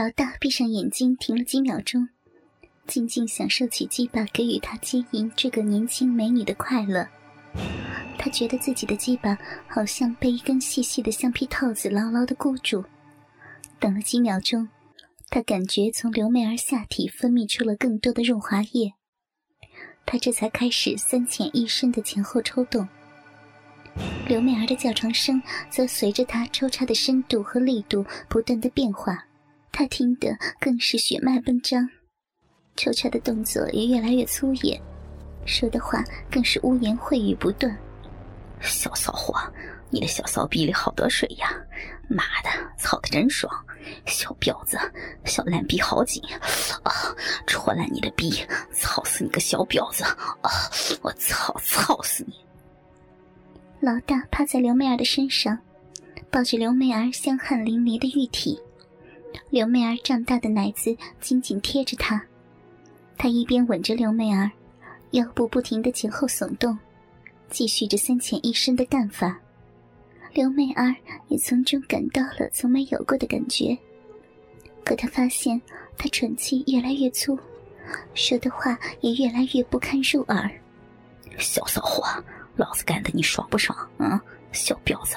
老大闭上眼睛，停了几秒钟，静静享受起鸡巴给予他接引这个年轻美女的快乐。他觉得自己的鸡巴好像被一根细细的橡皮套子牢牢的箍住。等了几秒钟，他感觉从刘媚儿下体分泌出了更多的润滑液，他这才开始三浅一深的前后抽动。刘媚儿的叫床声则随着他抽插的深度和力度不断的变化。他听得更是血脉奔张，抽插的动作也越来越粗野，说的话更是污言秽语不断。小骚货，你的小骚逼里好多水呀！妈的，操的真爽！小婊子，小烂逼好紧啊！戳烂你的逼，操死你个小婊子！啊，我操，操死你！老大趴在刘媚儿的身上，抱着刘媚儿香汗淋漓的玉体。刘媚儿胀大的奶子紧紧贴着他，他一边吻着刘媚儿，腰部不停的前后耸动，继续着三浅一深的干法。刘媚儿也从中感到了从没有过的感觉，可她发现他喘气越来越粗，说的话也越来越不堪入耳。小骚货，老子干的你爽不爽？嗯，小婊子，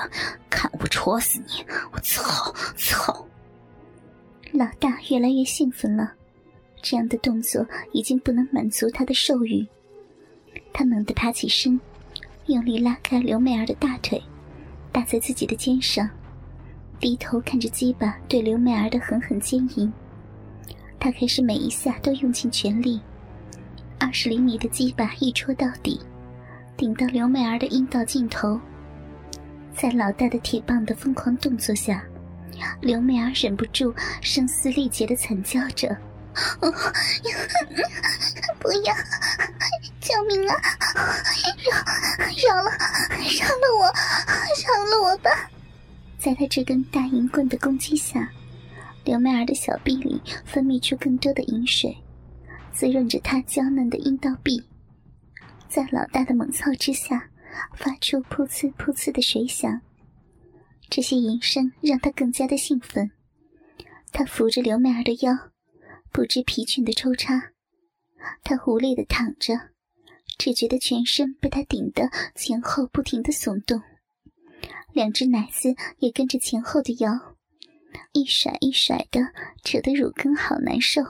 看我不戳死你！我操操！老大越来越兴奋了，这样的动作已经不能满足他的兽欲。他猛地爬起身，用力拉开刘媚儿的大腿，搭在自己的肩上，低头看着鸡巴对刘媚儿的狠狠奸淫。他开始每一下都用尽全力，二十厘米的鸡巴一戳到底，顶到刘媚儿的阴道尽头。在老大的铁棒的疯狂动作下。刘媚儿忍不住声嘶力竭的惨叫着：“不要！救命啊！饶饶了，饶了我，饶了我吧！”在他这根大银棍的攻击下，刘媚儿的小臂里分泌出更多的饮水，滋润着她娇嫩的阴道壁。在老大的猛操之下，发出噗呲噗呲的水响。这些吟声让他更加的兴奋，他扶着刘媚儿的腰，不知疲倦的抽插。他无力的躺着，只觉得全身被他顶得前后不停的耸动，两只奶子也跟着前后的摇，一甩一甩的，扯得乳根好难受。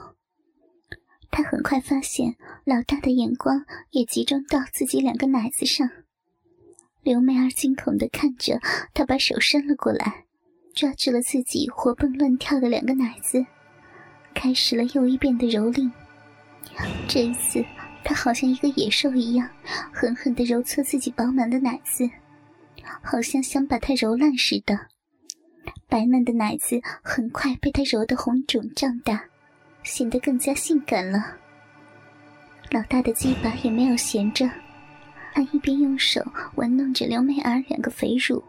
他很快发现老大的眼光也集中到自己两个奶子上。刘媚儿惊恐地看着他，把手伸了过来，抓住了自己活蹦乱跳的两个奶子，开始了又一遍的蹂躏。这一次，他好像一个野兽一样，狠狠地揉搓自己饱满的奶子，好像想把它揉烂似的。白嫩的奶子很快被他揉得红肿胀大，显得更加性感了。老大的鸡巴也没有闲着。他一边用手玩弄着刘媚儿两个肥乳，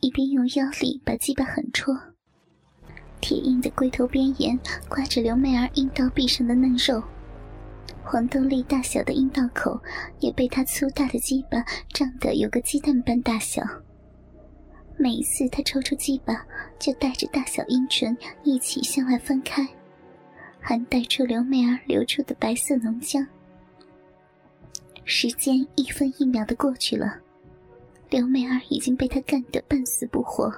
一边用腰力把鸡巴狠戳。铁硬的龟头边沿刮着刘媚儿阴道壁上的嫩肉，黄豆粒大小的阴道口也被他粗大的鸡巴胀得有个鸡蛋般大小。每一次他抽出鸡巴，就带着大小阴唇一起向外翻开，还带出刘媚儿流出的白色浓浆。时间一分一秒的过去了，刘美儿已经被他干得半死不活，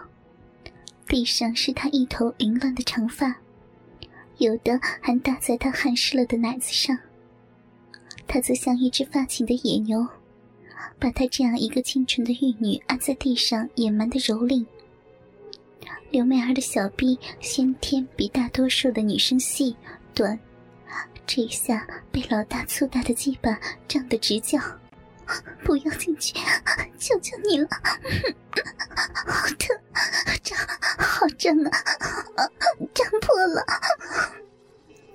地上是他一头凌乱的长发，有的还搭在他汗湿了的奶子上。他则像一只发情的野牛，把他这样一个清纯的玉女按在地上野蛮的蹂躏。刘美儿的小臂先天比大多数的女生细短。这一下被老大粗大的鸡巴胀得直叫：“不要进去，求求你了！好疼，胀，好胀啊，胀破了，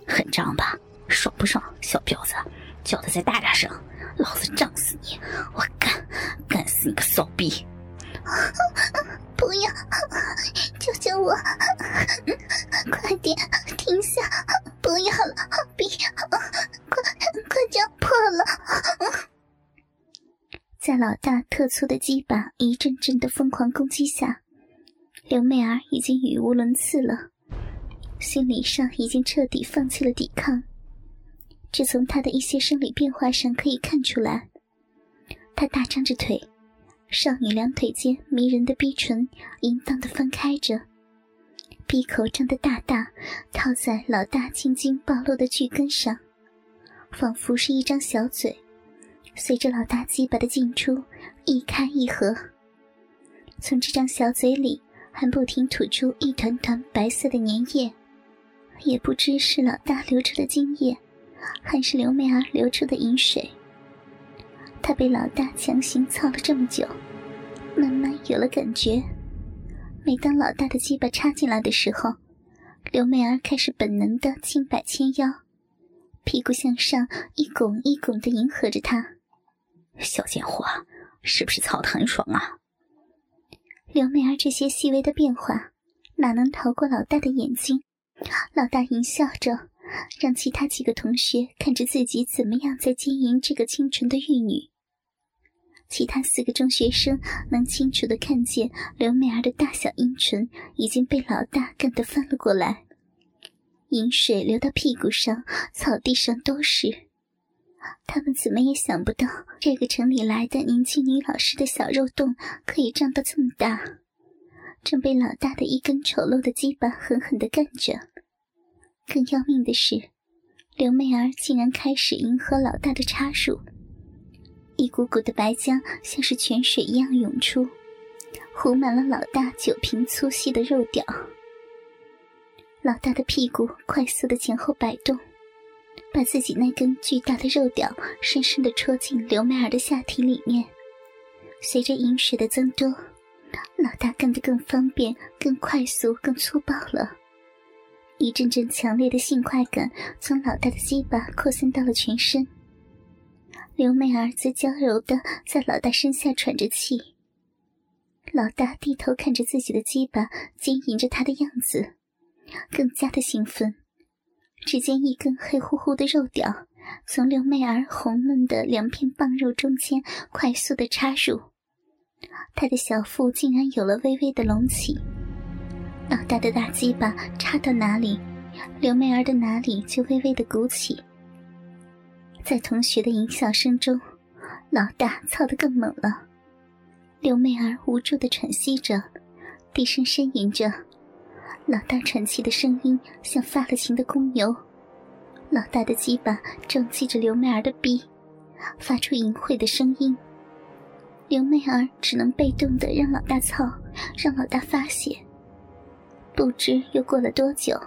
很胀吧？爽不爽？小婊子，叫的再大点声，老子胀死你！我干，干死你个骚逼！”不要，救救我！快点停下！不要了，逼！快快将破了！在老大特粗的鸡巴一阵阵的疯狂攻击下，刘媚儿已经语无伦次了，心理上已经彻底放弃了抵抗。只从他的一些生理变化上可以看出来，他大张着腿，少女两腿间迷人的逼唇淫荡的翻开着，闭口张得大大，套在老大青筋暴露的巨根上，仿佛是一张小嘴，随着老大鸡巴的进出一开一合，从这张小嘴里还不停吐出一团团白色的粘液，也不知是老大流出的精液。还是刘媚儿流出的饮水。她被老大强行操了这么久，慢慢有了感觉。每当老大的鸡巴插进来的时候，刘媚儿开始本能的轻摆纤腰，屁股向上一拱一拱的迎合着他。小贱货，是不是操得很爽啊？刘媚儿这些细微的变化，哪能逃过老大的眼睛？老大淫笑着。让其他几个同学看着自己怎么样在经营这个清纯的玉女。其他四个中学生能清楚的看见刘美儿的大小阴唇已经被老大干得翻了过来，饮水流到屁股上、草地上都是。他们怎么也想不到，这个城里来的年轻女老师的小肉洞可以胀到这么大，正被老大的一根丑陋的鸡巴狠狠地干着。更要命的是，刘媚儿竟然开始迎合老大的插入，一股股的白浆像是泉水一样涌出，糊满了老大酒瓶粗细的肉屌。老大的屁股快速的前后摆动，把自己那根巨大的肉屌深深的戳进刘媚儿的下体里面。随着饮水的增多，老大干得更方便、更快速、更粗暴了。一阵阵强烈的性快感从老大的鸡巴扩散到了全身，刘媚儿则娇柔的在老大身下喘着气。老大低头看着自己的鸡巴经营着他的样子，更加的兴奋。只见一根黑乎乎的肉屌从刘媚儿红嫩的两片棒肉中间快速的插入，他的小腹竟然有了微微的隆起。老大的大鸡巴插到哪里，刘媚儿的哪里就微微的鼓起。在同学的淫笑声中，老大操得更猛了。刘媚儿无助的喘息着，低声呻吟着。老大喘气的声音像发了情的公牛。老大的鸡巴撞击着刘媚儿的臂，发出淫秽的声音。刘媚儿只能被动的让老大操，让老大发泄。不知又过了多久，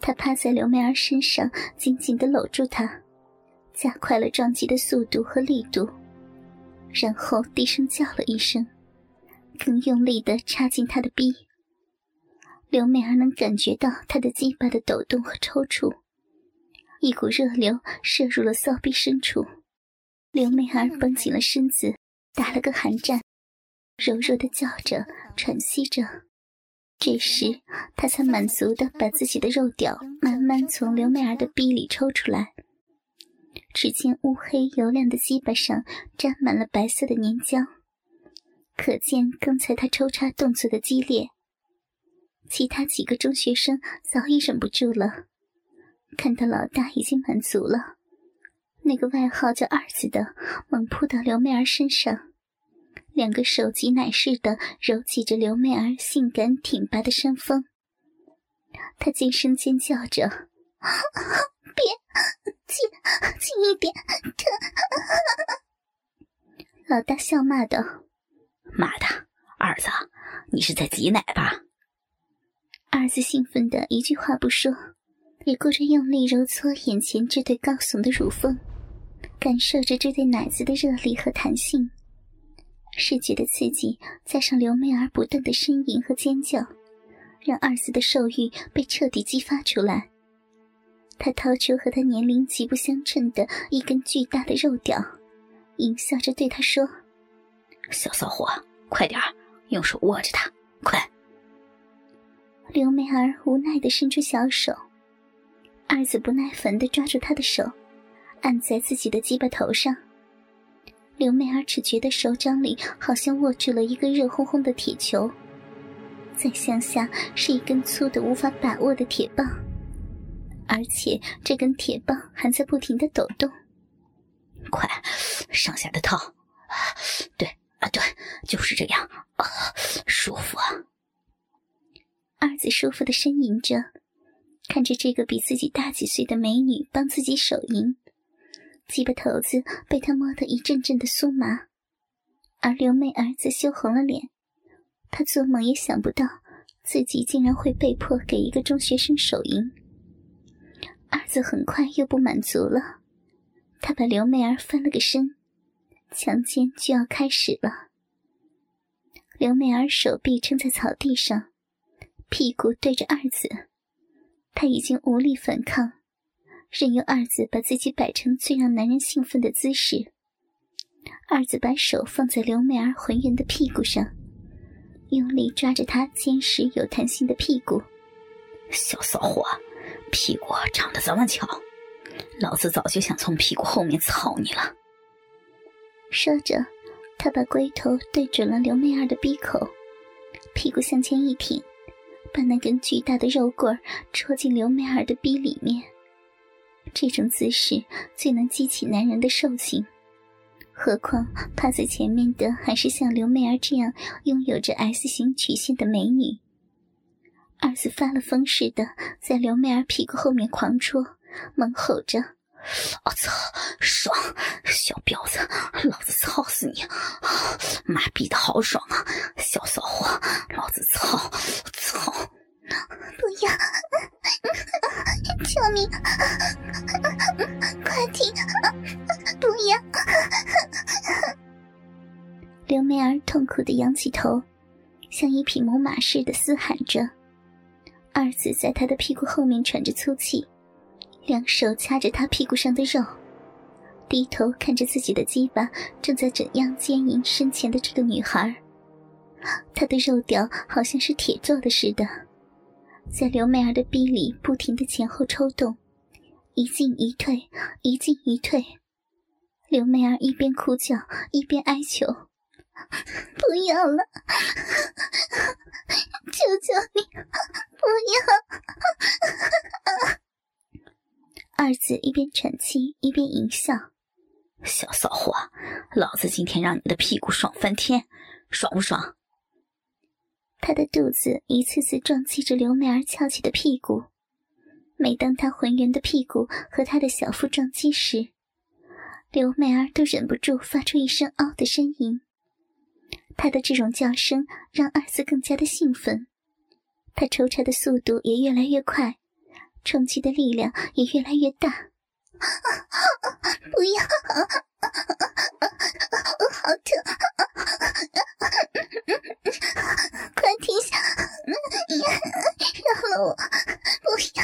他趴在刘媚儿身上，紧紧地搂住她，加快了撞击的速度和力度，然后低声叫了一声，更用力地插进他的逼。刘美儿能感觉到他的鸡巴的抖动和抽搐，一股热流射入了骚逼深处。刘美儿绷紧了身子，打了个寒战，柔弱地叫着，喘息着。这时，他才满足的把自己的肉屌慢慢从刘美儿的逼里抽出来。只见乌黑油亮的鸡巴上沾满了白色的粘浆，可见刚才他抽插动作的激烈。其他几个中学生早已忍不住了，看到老大已经满足了，那个外号叫二子的猛扑到刘媚儿身上。两个手挤奶似的揉挤着刘媚儿性感挺拔的山峰，她尖声尖叫着：“别，轻，轻一点，疼！”老大笑骂道：“妈的，儿子，你是在挤奶吧？”儿子兴奋的一句话不说，也顾着用力揉搓眼前这对高耸的乳峰，感受着这对奶子的热力和弹性。视觉的刺激，加上刘媚儿不断的呻吟和尖叫，让二子的兽欲被彻底激发出来。他掏出和他年龄极不相称的一根巨大的肉屌，淫笑着对他说：“小骚货，快点用手握着它，快！”刘美儿无奈的伸出小手，二子不耐烦的抓住她的手，按在自己的鸡巴头上。刘美儿只觉得手掌里好像握住了一个热烘烘的铁球，再向下是一根粗的无法把握的铁棒，而且这根铁棒还在不停的抖动。快，上下的套，对啊，对，就是这样啊，舒服啊！二子舒服的呻吟着，看着这个比自己大几岁的美女帮自己手淫，鸡巴头子被他摸得一阵阵的酥麻，而刘媚儿子羞红了脸。她做梦也想不到，自己竟然会被迫给一个中学生手淫。二子很快又不满足了，他把刘媚儿翻了个身，强奸就要开始了。刘媚儿手臂撑在草地上，屁股对着二子，她已经无力反抗，任由二子把自己摆成最让男人兴奋的姿势。二子把手放在刘媚儿浑圆的屁股上。用力抓着她坚实有弹性的屁股，小骚货，屁股长得这么巧，老子早就想从屁股后面操你了。说着，他把龟头对准了刘媚儿的鼻口，屁股向前一挺，把那根巨大的肉棍戳进刘媚儿的鼻里面。这种姿势最能激起男人的兽性。何况趴在前面的还是像刘媚儿这样拥有着 S 型曲线的美女。二子发了疯似的在刘媚儿屁股后面狂戳，猛吼着：“我操，爽！小婊子，老子操死你！妈逼的好爽啊！小骚货，老子操操！不要！救命！快停！不要！”刘媚儿痛苦的仰起头，像一匹母马似的嘶喊着。在他的屁股后面喘着粗气，两手掐着他屁股上的肉，低头看着自己的鸡巴正在怎样奸淫身前的这个女孩。他的肉屌好像是铁做的似的，在刘媚儿的逼里不停的前后抽动，一进一退，一进一退。刘媚儿一边哭叫，一边哀求。不要了，求求你，不要！二子一边喘气一边淫笑：“小骚货，老子今天让你的屁股爽翻天，爽不爽？”他的肚子一次次撞击着刘美儿翘起的屁股，每当他浑圆的屁股和他的小腹撞击时，刘美儿都忍不住发出一声“嗷”的呻吟。他的这种叫声让二子更加的兴奋，他抽插的速度也越来越快，冲击的力量也越来越大。不要，好疼！快停下，饶了我！不要。